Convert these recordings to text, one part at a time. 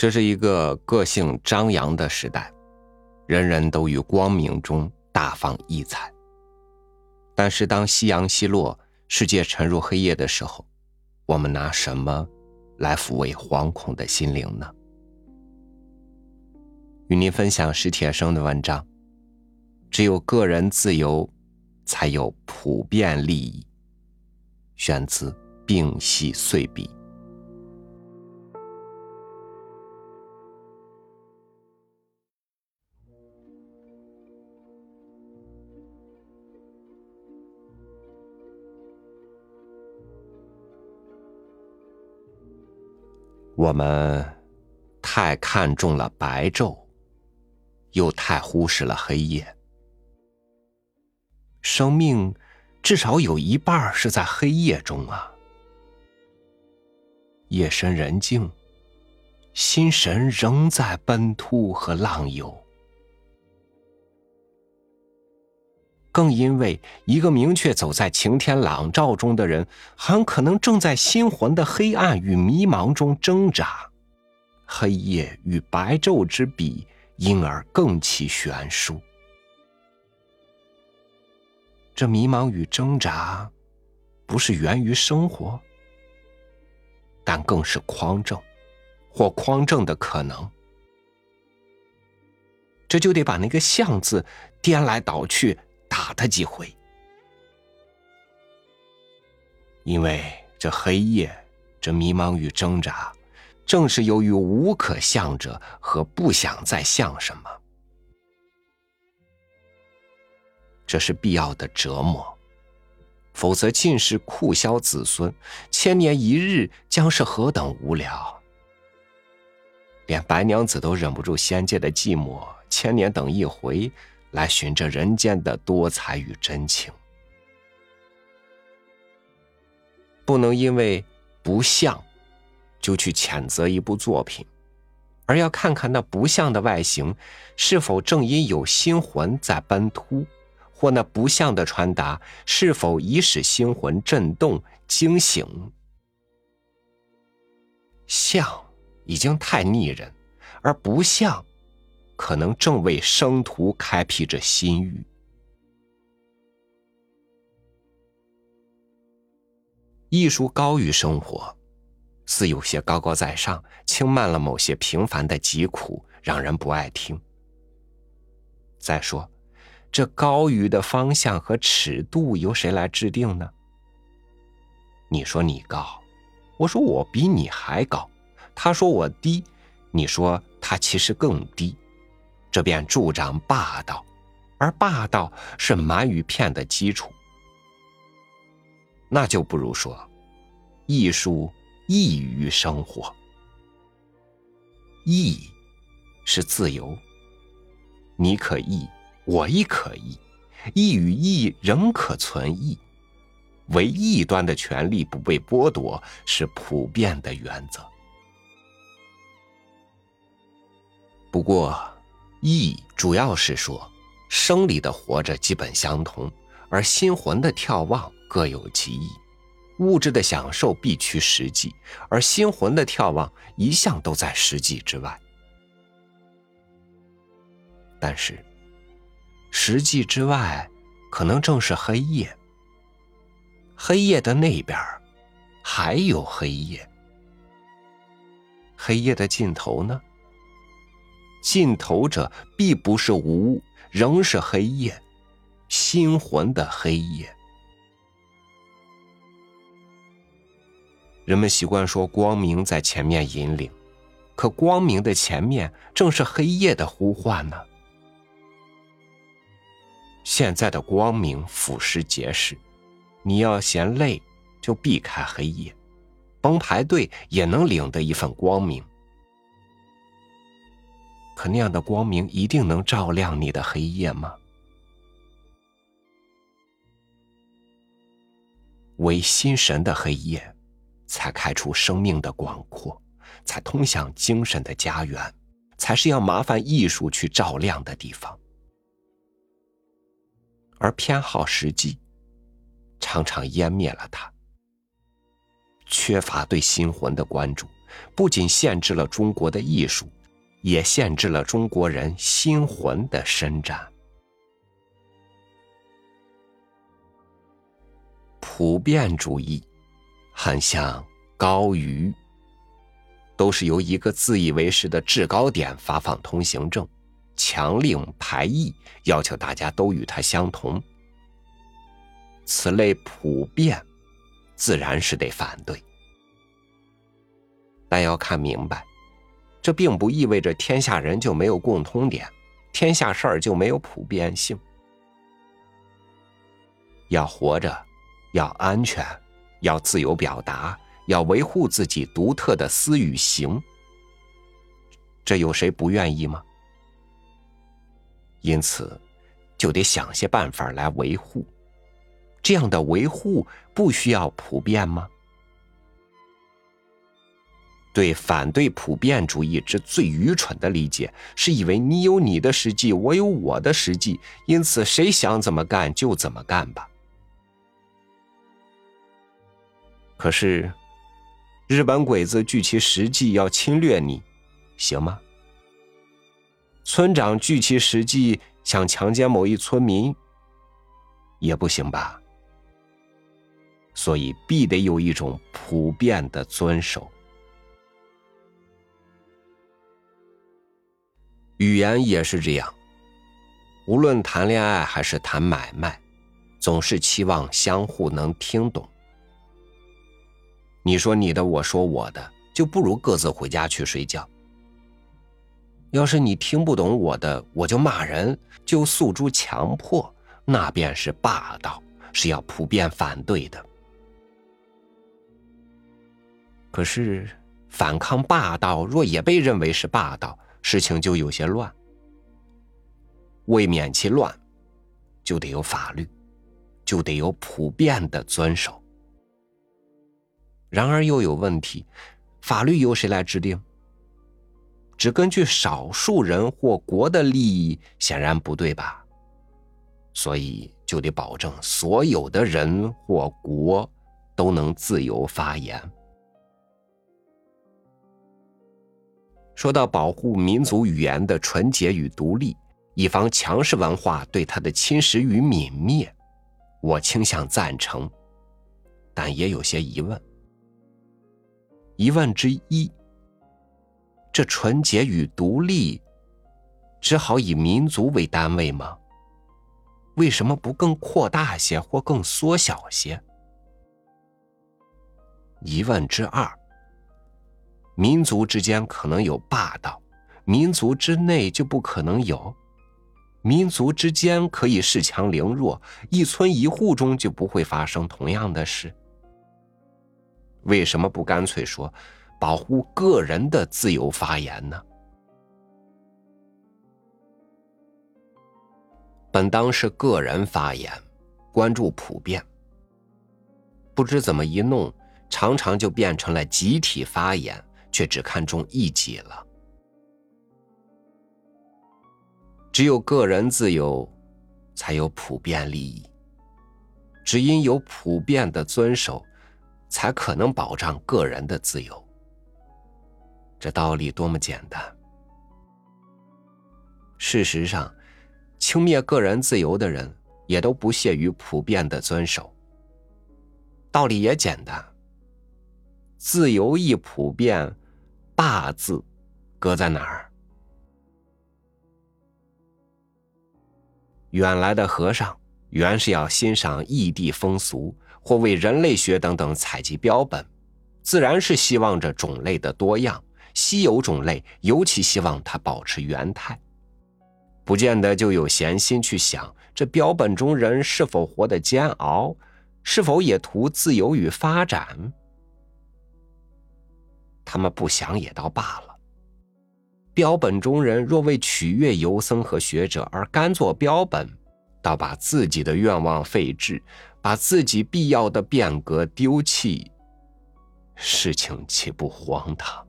这是一个个性张扬的时代，人人都于光明中大放异彩。但是，当夕阳西落，世界沉入黑夜的时候，我们拿什么来抚慰惶恐的心灵呢？与您分享史铁生的文章：只有个人自由，才有普遍利益。选自《病隙碎笔》。我们太看重了白昼，又太忽视了黑夜。生命至少有一半是在黑夜中啊！夜深人静，心神仍在奔突和浪游。更因为一个明确走在晴天朗照中的人，很可能正在心魂的黑暗与迷茫中挣扎，黑夜与白昼之比，因而更其悬殊。这迷茫与挣扎，不是源于生活，但更是匡正，或匡正的可能。这就得把那个“相”字颠来倒去。打他几回，因为这黑夜，这迷茫与挣扎，正是由于无可向者和不想再向什么，这是必要的折磨。否则，尽是酷消子孙，千年一日将是何等无聊。连白娘子都忍不住仙界的寂寞，千年等一回。来寻着人间的多彩与真情，不能因为不像，就去谴责一部作品，而要看看那不像的外形，是否正因有心魂在奔突，或那不像的传达是否已使心魂震动惊醒。像已经太腻人，而不像。可能正为生徒开辟着新域。艺术高于生活，似有些高高在上，轻慢了某些平凡的疾苦，让人不爱听。再说，这高于的方向和尺度由谁来制定呢？你说你高，我说我比你还高，他说我低，你说他其实更低。这便助长霸道，而霸道是瞒与骗的基础。那就不如说，艺术异于生活。异是自由，你可异，我亦可异，异与异仍可存异。唯异端的权利不被剥夺，是普遍的原则。不过。义主要是说，生理的活着基本相同，而心魂的眺望各有其意。物质的享受必趋实际，而心魂的眺望一向都在实际之外。但是，实际之外，可能正是黑夜。黑夜的那边，还有黑夜。黑夜的尽头呢？尽头者必不是无，仍是黑夜，心魂的黑夜。人们习惯说光明在前面引领，可光明的前面正是黑夜的呼唤呢。现在的光明俯视皆是，你要嫌累，就避开黑夜，甭排队也能领得一份光明。可那样的光明一定能照亮你的黑夜吗？唯心神的黑夜，才开出生命的广阔，才通向精神的家园，才是要麻烦艺术去照亮的地方。而偏好实际，常常湮灭了它。缺乏对心魂的关注，不仅限制了中国的艺术，也限制了中国人心魂的伸展。普遍主义，很像高于，都是由一个自以为是的制高点发放通行证，强令排异，要求大家都与他相同。此类普遍，自然是得反对。但要看明白，这并不意味着天下人就没有共通点，天下事儿就没有普遍性。要活着，要安全，要自由表达，要维护自己独特的思与行，这有谁不愿意吗？因此，就得想些办法来维护。这样的维护不需要普遍吗？对反对普遍主义之最愚蠢的理解，是以为你有你的实际，我有我的实际，因此谁想怎么干就怎么干吧。可是，日本鬼子据其实际要侵略你，行吗？村长据其实际想强奸某一村民，也不行吧？所以必得有一种普遍的遵守。语言也是这样，无论谈恋爱还是谈买卖，总是期望相互能听懂。你说你的，我说我的，就不如各自回家去睡觉。要是你听不懂我的，我就骂人，就诉诸强迫，那便是霸道，是要普遍反对的。可是，反抗霸道若也被认为是霸道。事情就有些乱，为免其乱，就得有法律，就得有普遍的遵守。然而又有问题，法律由谁来制定？只根据少数人或国的利益，显然不对吧？所以就得保证所有的人或国都能自由发言。说到保护民族语言的纯洁与独立，以防强势文化对它的侵蚀与泯灭，我倾向赞成，但也有些疑问。疑问之一：这纯洁与独立，只好以民族为单位吗？为什么不更扩大些或更缩小些？疑问之二。民族之间可能有霸道，民族之内就不可能有；民族之间可以恃强凌弱，一村一户中就不会发生同样的事。为什么不干脆说保护个人的自由发言呢？本当是个人发言，关注普遍，不知怎么一弄，常常就变成了集体发言。却只看重一己了。只有个人自由，才有普遍利益；只因有普遍的遵守，才可能保障个人的自由。这道理多么简单！事实上，轻蔑个人自由的人，也都不屑于普遍的遵守。道理也简单，自由亦普遍。大字，搁在哪儿？远来的和尚原是要欣赏异地风俗，或为人类学等等采集标本，自然是希望着种类的多样。稀有种类尤其希望它保持原态，不见得就有闲心去想这标本中人是否活得煎熬，是否也图自由与发展。他们不想也倒罢了。标本中人若为取悦游僧和学者而甘做标本，倒把自己的愿望废置，把自己必要的变革丢弃，事情岂不荒唐？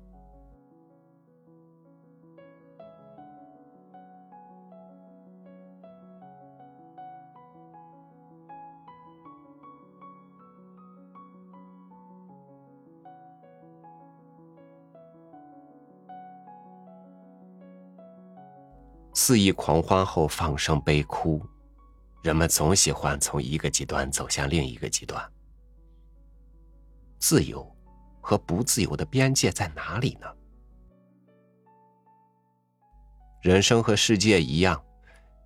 肆意狂欢后放声悲哭，人们总喜欢从一个极端走向另一个极端。自由和不自由的边界在哪里呢？人生和世界一样，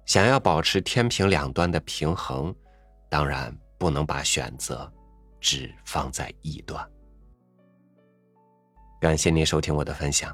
想要保持天平两端的平衡，当然不能把选择只放在一端。感谢您收听我的分享。